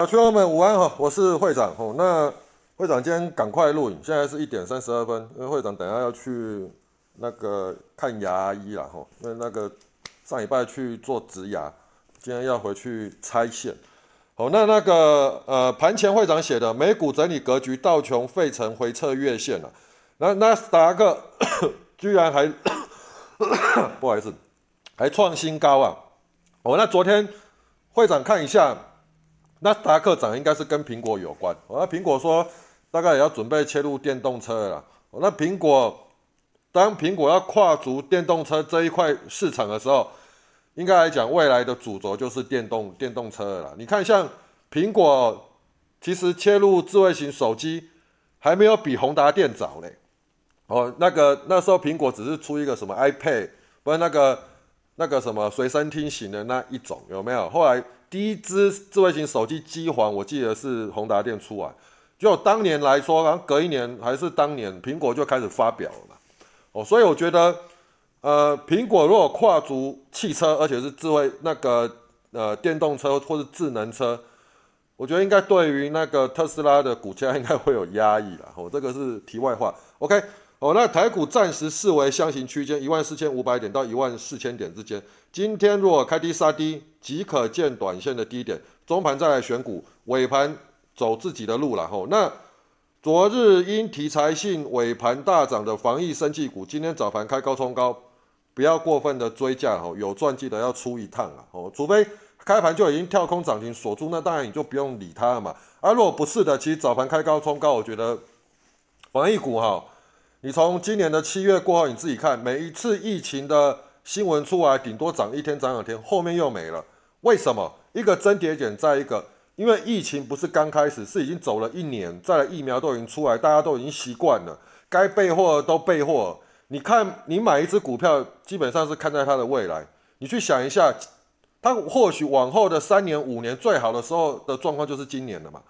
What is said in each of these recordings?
小群友们午安哈，我是会长哦。那会长今天赶快录影，现在是一点三十二分，因为会长等下要去那个看牙医了哈。那那个上礼拜去做植牙，今天要回去拆线。好，那那个呃盘前会长写的美股整理格局，道琼费城回撤月线了，那纳斯达克 居然还 不好意思，还创新高啊！哦，那昨天会长看一下。那达克涨应该是跟苹果有关。哦那苹果说大概也要准备切入电动车了。那苹果当苹果要跨足电动车这一块市场的时候，应该来讲未来的主轴就是电动电动车了。你看，像苹果其实切入智慧型手机还没有比宏达电早嘞。哦，那个那时候苹果只是出一个什么 iPad，不是那个那个什么随身听型的那一种，有没有？后来。第一支智慧型手机机皇，我记得是宏达电出来。就当年来说，然后隔一年还是当年，苹果就开始发表了。哦，所以我觉得，呃，苹果如果跨足汽车，而且是智慧那个呃电动车或者智能车，我觉得应该对于那个特斯拉的股价应该会有压抑了。哦，这个是题外话。OK。哦，那台股暂时视为箱型区间，一万四千五百点到一万四千点之间。今天如果开低杀低，即可见短线的低点。中盘再来选股，尾盘走自己的路了。吼，那昨日因题材性尾盘大涨的防疫生技股，今天早盘开高冲高，不要过分的追价。吼，有赚记得要出一趟啊。哦，除非开盘就已经跳空涨停锁住，那当然你就不用理它了嘛。啊，如果不是的，其实早盘开高冲高，我觉得防疫股哈。你从今年的七月过后，你自己看，每一次疫情的新闻出来，顶多涨一天、涨两天，后面又没了。为什么？一个增跌点，再一个，因为疫情不是刚开始，是已经走了一年，再来疫苗都已经出来，大家都已经习惯了，该备货都备货。你看，你买一只股票，基本上是看在它的未来。你去想一下，它或许往后的三年、五年，最好的时候的状况就是今年了嘛。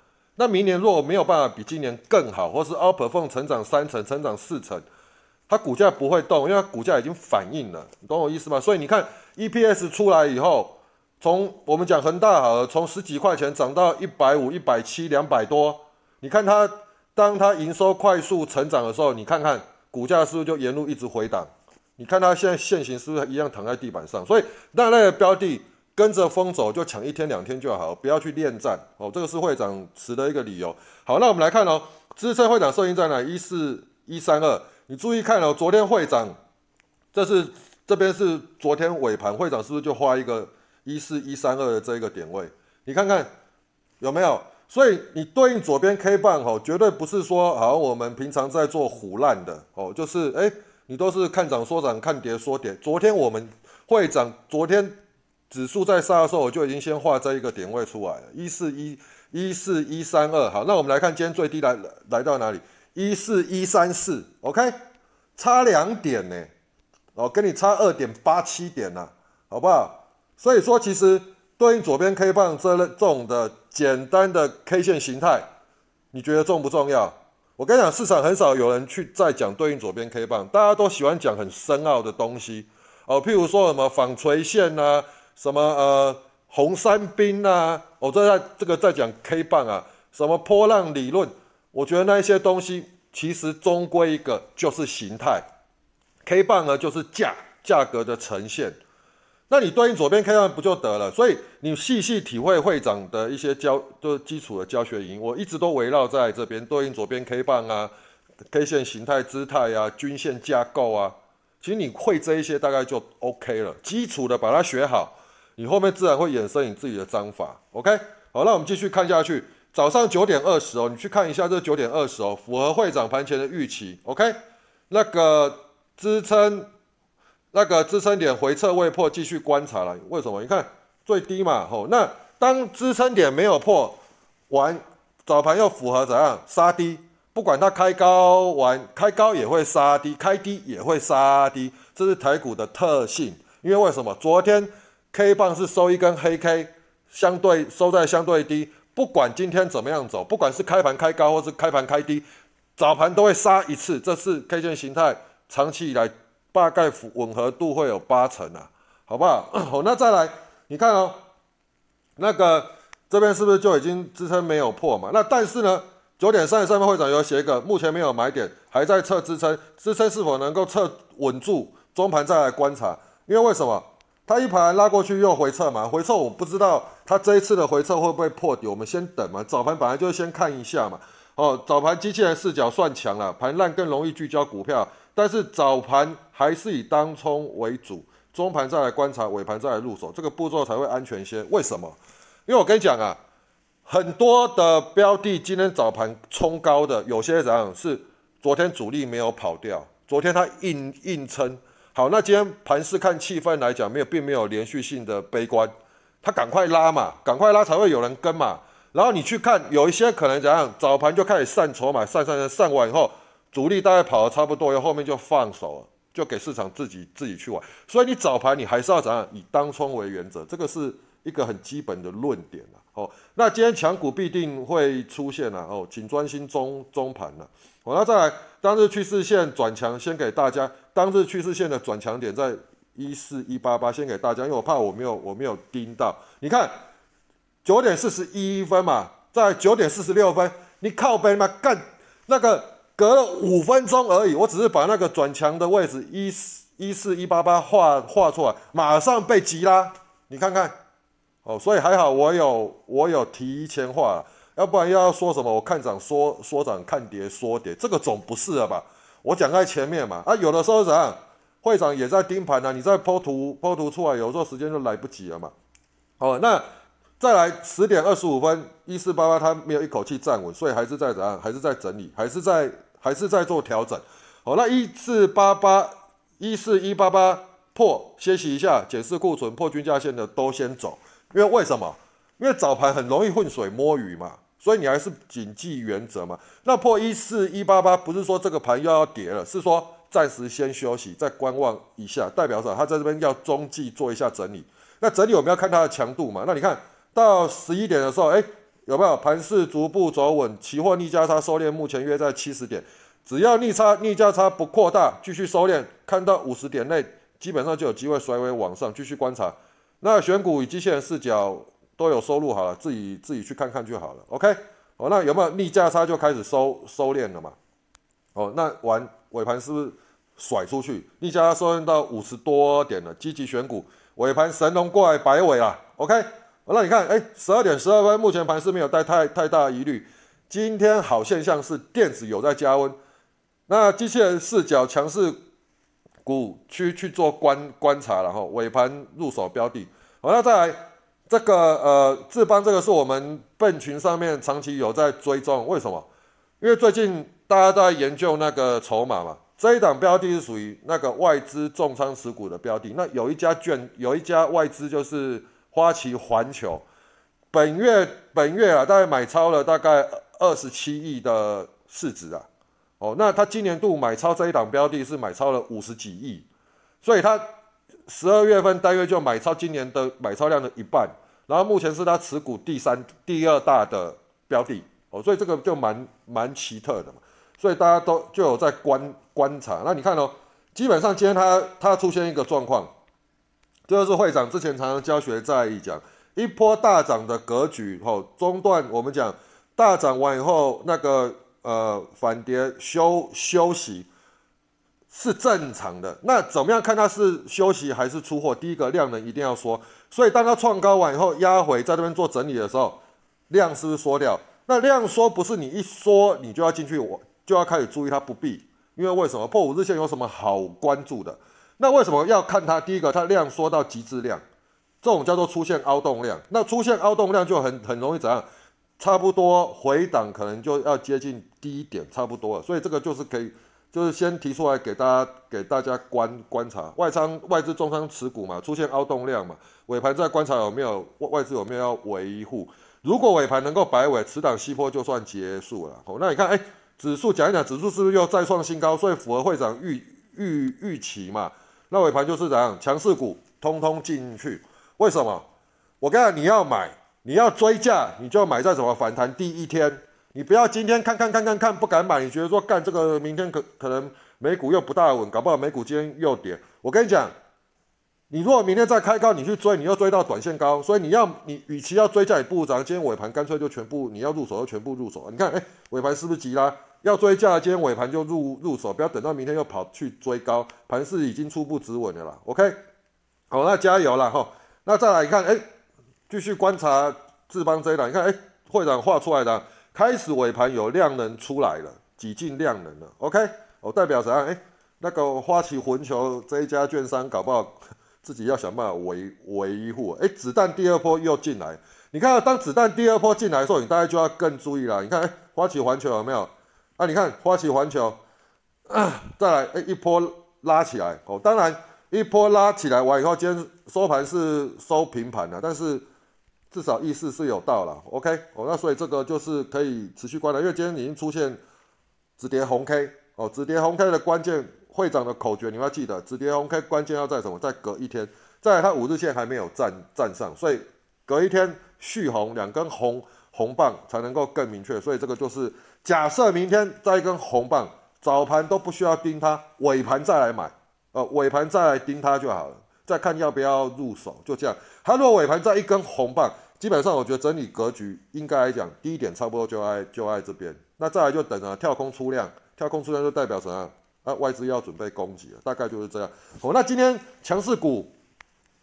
那明年如果没有办法比今年更好，或是 outperform 成长三成、成长四成，它股价不会动，因为它股价已经反映了，你懂我意思吗？所以你看 EPS 出来以后，从我们讲恒大好了，从十几块钱涨到一百五、一百七、两百多，你看它当它营收快速成长的时候，你看看股价是不是就沿路一直回档？你看它现在现行是不是一样躺在地板上？所以那类的标的。跟着风走就抢一天两天就好，不要去恋战哦。这个是会长持的一个理由。好，那我们来看哦，支撑会长设定在哪？一四一三二。你注意看哦，昨天会长，这是这边是昨天尾盘，会长是不是就画一个一四一三二的这一个点位？你看看有没有？所以你对应左边 K 棒哦，绝对不是说好像我们平常在做虎烂的哦，就是哎，你都是看涨说涨，看跌说跌。昨天我们会长昨天。指数在杀的时候，我就已经先画这一个点位出来了，一四一一四一三二。好，那我们来看今天最低来来到哪里？一四一三四，OK，差两点呢，哦，跟你差二点八七点呢，好不好？所以说，其实对应左边 K 棒这类这种的简单的 K 线形态，你觉得重不重要？我跟你讲，市场很少有人去再讲对应左边 K 棒，大家都喜欢讲很深奥的东西哦，譬如说什么纺锤线呐。什么呃红三兵呐？我这在这个在讲 K 棒啊，什么波浪理论？我觉得那一些东西其实终归一个就是形态，K 棒呢就是价价格的呈现。那你对应左边 K 棒不就得了？所以你细细体会会长的一些教，就基础的教学营，我一直都围绕在这边对应左边 K 棒啊，K 线形态姿态啊，均线架构啊。其实你会这一些大概就 OK 了，基础的把它学好。你后面自然会衍生你自己的章法，OK？好，那我们继续看下去。早上九点二十哦，你去看一下这九点二十哦，符合会长盘前的预期，OK？那个支撑，那个支撑点回撤未破，继续观察了。为什么？你看最低嘛，吼，那当支撑点没有破完，早盘又符合怎样杀低？不管它开高完，开高也会杀低，开低也会杀低，这是台股的特性。因为为什么？昨天。K 棒是收一根黑 K，相对收在相对低，不管今天怎么样走，不管是开盘开高或是开盘开低，早盘都会杀一次。这是 K 线形态长期以来大概吻合度会有八成啊，好不好？好，那再来，你看哦，那个这边是不是就已经支撑没有破嘛？那但是呢，九点三十三分会长有写一个，目前没有买点，还在测支撑，支撑是否能够测稳住，中盘再来观察。因为为什么？它一盘拉过去又回撤嘛，回撤我不知道它这一次的回撤会不会破底，我们先等嘛。早盘本来就先看一下嘛。哦，早盘机器人视角算强了，盘烂更容易聚焦股票，但是早盘还是以当冲为主，中盘再来观察，尾盘再来入手，这个步骤才会安全些。为什么？因为我跟你讲啊，很多的标的今天早盘冲高的，有些怎样是昨天主力没有跑掉，昨天它硬硬撑。好，那今天盘市看气氛来讲，没有并没有连续性的悲观，它赶快拉嘛，赶快拉才会有人跟嘛。然后你去看，有一些可能怎样，早盘就开始散筹码，散散散，完以后，主力大概跑的差不多，然后后面就放手了，就给市场自己自己去玩。所以你早盘你还是要怎样，以当冲为原则，这个是一个很基本的论点了。哦，那今天强股必定会出现了哦，请专心中中盘了。好，那再来当日趋势线转强，先给大家当日趋势线的转强点在一四一八八，先给大家，因为我怕我没有我没有盯到，你看。九点四十一分嘛，在九点四十六分，你靠背嘛干那个隔了五分钟而已，我只是把那个转强的位置一四一四一八八画画出来，马上被急啦，你看看哦，所以还好我有我有提前话，要不然要说什么我看涨说说涨看跌说跌，这个总不是了吧？我讲在前面嘛，啊有的时候怎样，会长也在盯盘呢，你在剖图剖图出来，有时候时间就来不及了嘛，哦那。再来十点二十五分，一四八八它没有一口气站稳，所以还是在怎样？还是在整理，还是在还是在做调整。好，那一四八八一四一八八破，歇息一下，检视库存，破均价线的都先走。因为为什么？因为早盘很容易浑水摸鱼嘛，所以你还是谨记原则嘛。那破一四一八八不是说这个盘又要跌了，是说暂时先休息，再观望一下，代表着它在这边要中继做一下整理。那整理我们要看它的强度嘛。那你看。到十一点的时候，哎，有没有盘势逐步走稳？期货逆价差收敛，目前约在七十点。只要逆差逆价差不扩大，继续收敛，看到五十点内，基本上就有机会甩尾往上。继续观察。那选股与机器人视角都有收录好了，自己自己去看看就好了。OK，哦，那有没有逆价差就开始收收敛了嘛？哦，那完尾盘是不是甩出去？逆价差收敛到五十多点了，积极选股，尾盘神龙过来摆尾了。OK。那你看，哎，十二点十二分，目前盘是没有带太太大疑虑。今天好现象是电子有在加温，那机器人视角强势股去去做观观察，然后尾盘入手标的。好，那再来这个呃智邦这个是我们笨群上面长期有在追踪，为什么？因为最近大家都在研究那个筹码嘛，这一档标的是属于那个外资重仓持股的标的。那有一家券，有一家外资就是。花旗环球本月本月啊，大概买超了大概二十七亿的市值啊，哦，那他今年度买超这一档标的是买超了五十几亿，所以他十二月份大约就买超今年的买超量的一半，然后目前是他持股第三第二大的标的哦，所以这个就蛮蛮奇特的嘛，所以大家都就有在观观察，那你看哦，基本上今天它它出现一个状况。这就是会长之前常常教学在意讲一波大涨的格局后中段，我们讲大涨完以后那个呃反跌休休息是正常的。那怎么样看它是休息还是出货？第一个量能一定要缩，所以当它创高完以后压回在这边做整理的时候，量是不是缩掉？那量缩不是你一缩你就要进去，我就要开始注意它不必，因为为什么破五日线有什么好关注的？那为什么要看它？第一个，它量缩到极致量，这种叫做出现凹洞量。那出现凹洞量就很很容易怎样？差不多回档可能就要接近低一点，差不多了。所以这个就是可以，就是先提出来给大家给大家观观察。外仓外资重仓持股嘛，出现凹洞量嘛，尾盘再观察有没有外外资有没有要维护。如果尾盘能够摆尾，此档西坡就算结束了。哦，那你看，哎，指数讲一讲，指数是不是又再创新高？所以符合会长预预预期嘛？那尾盘就是怎样，强势股通通进去。为什么？我跟你讲，你要买，你要追价，你就要买在什么反弹第一天。你不要今天看看看看看不敢买，你觉得说干这个明天可可能美股又不大稳，搞不好美股今天又跌。我跟你讲，你如果明天再开高，你去追，你又追到短线高，所以你要你与其要追价，你不如涨。今天尾盘干脆就全部你要入手就全部入手。你看，哎，尾盘是不是急啦？要追价，今天尾盘就入入手，不要等到明天又跑去追高，盘势已经初步止稳了啦。OK，好，那加油了哈。那再来看，哎，继续观察智邦这一档，你看，哎，会长画出来的，开始尾盘有量能出来了，挤进量能了。OK，我代表怎样？哎，那个花旗环球这一家券商搞不好。自己要想办法维维护。哎，子弹第二波又进来，你看，当子弹第二波进来的时候，你大概就要更注意了。你看，哎，花旗环球有没有？啊，你看花旗环球，再来，哎，一波拉起来。哦，当然，一波拉起来完以后，今天收盘是收平盘的，但是至少意思是有到了。OK，哦，那所以这个就是可以持续观察，因为今天已经出现止跌红 K，哦，止跌红 K 的关键。会长的口诀你要记得，止跌红 K 关键要在什么？在隔一天，在它五日线还没有站站上，所以隔一天续红两根红红棒才能够更明确。所以这个就是假设明天再一根红棒，早盘都不需要盯它，尾盘再来买，呃，尾盘再来盯它就好了，再看要不要入手，就这样。它如果尾盘再一根红棒，基本上我觉得整理格局应该来讲低点差不多就在就在这边，那再来就等啊跳空出量，跳空出量就代表什么？啊外资要准备攻击了，大概就是这样。哦，那今天强势股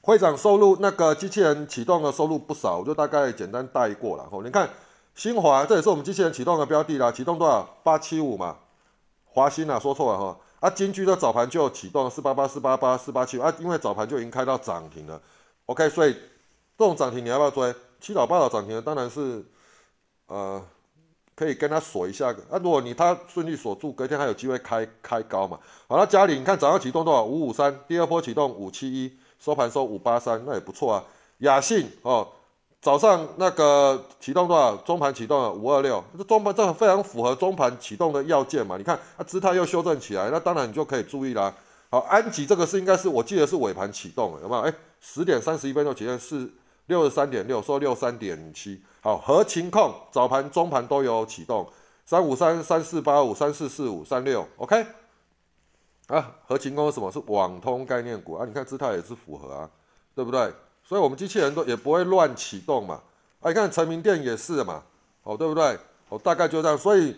会长收入那个机器人启动的收入不少，我就大概简单带过了。哦，你看新华，这也是我们机器人启动的标的啦，启动多少？八七五嘛。华兴啊，说错了哈。啊，金居的早盘就启动四八八四八八四八七啊，因为早盘就已经开到涨停了。OK，所以这种涨停你要不要追？七老八老涨停的当然是呃。可以跟他锁一下，啊，如果你他顺利锁住，隔天还有机会开开高嘛？好，那嘉里，你看早上启动多少？五五三，第二波启动五七一，收盘收五八三，那也不错啊。雅信哦，早上那个启动多少？中盘启动了五二六，这中盘这非常符合中盘启动的要件嘛？你看，它姿态又修正起来，那当然你就可以注意啦。好，安吉这个是应该是我记得是尾盘启动，有没有？哎，十点三十一分钟启动是六十三点六，收六三点七。好，合情控早盘、中盘都有启动，三五三、三四八五、三四四五、三六，OK。啊，合情控什么是网通概念股啊？你看姿态也是符合啊，对不对？所以我们机器人都也不会乱启动嘛。啊，你看成名店也是嘛，哦，对不对？哦，大概就这样。所以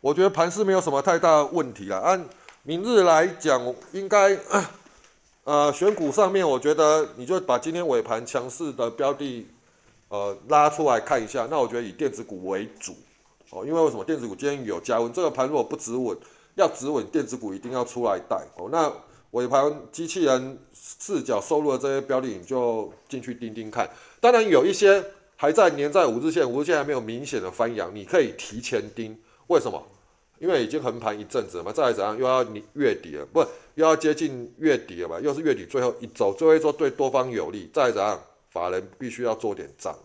我觉得盘势没有什么太大问题了。按明日来讲，应该 呃选股上面，我觉得你就把今天尾盘强势的标的。呃，拉出来看一下，那我觉得以电子股为主哦，因为为什么电子股今天有加温？这个盘如果不止稳，要止稳，电子股一定要出来带哦。那尾盘机器人视角收入的这些标的，你就进去盯盯看。当然有一些还在粘在五日线，五日线还没有明显的翻阳，你可以提前盯。为什么？因为已经横盘一阵子了嘛，再来怎样又要你月底了，不又要接近月底了嘛？又是月底最后一周，最后一周对多方有利，再来怎样？法人必须要做点账，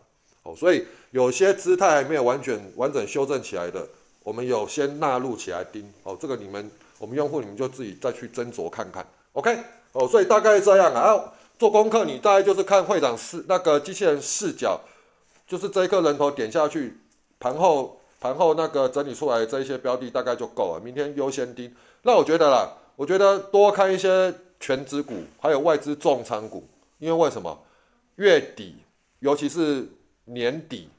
哦，所以有些姿态还没有完全完整修正起来的，我们有先纳入起来盯，哦，这个你们我们用户你们就自己再去斟酌看看，OK，哦，所以大概这样啊，做功课你大概就是看会长视那个机器人视角，就是这一颗人头点下去，盘后盘后那个整理出来这一些标的大概就够了，明天优先盯。那我觉得啦，我觉得多看一些全指股，还有外资重仓股，因为为什么？月底，尤其是年底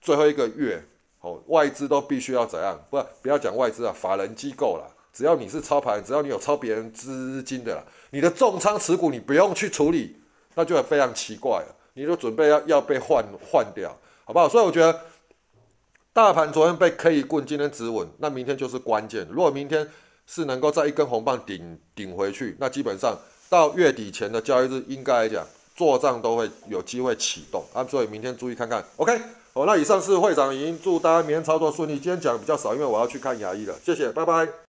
最后一个月，哦，外资都必须要怎样？不，不要讲外资啊，法人机构啦，只要你是操盘，只要你有操别人资金的啦，你的重仓持股你不用去处理，那就非常奇怪了。你就准备要要被换换掉，好不好？所以我觉得，大盘昨天被 K 棍，今天止稳，那明天就是关键。如果明天是能够在一根红棒顶顶回去，那基本上到月底前的交易日，应该来讲。做账都会有机会启动啊，所以明天注意看看。OK，好，那以上是会长，已经祝大家明天操作顺利。今天讲比较少，因为我要去看牙医了。谢谢，拜拜。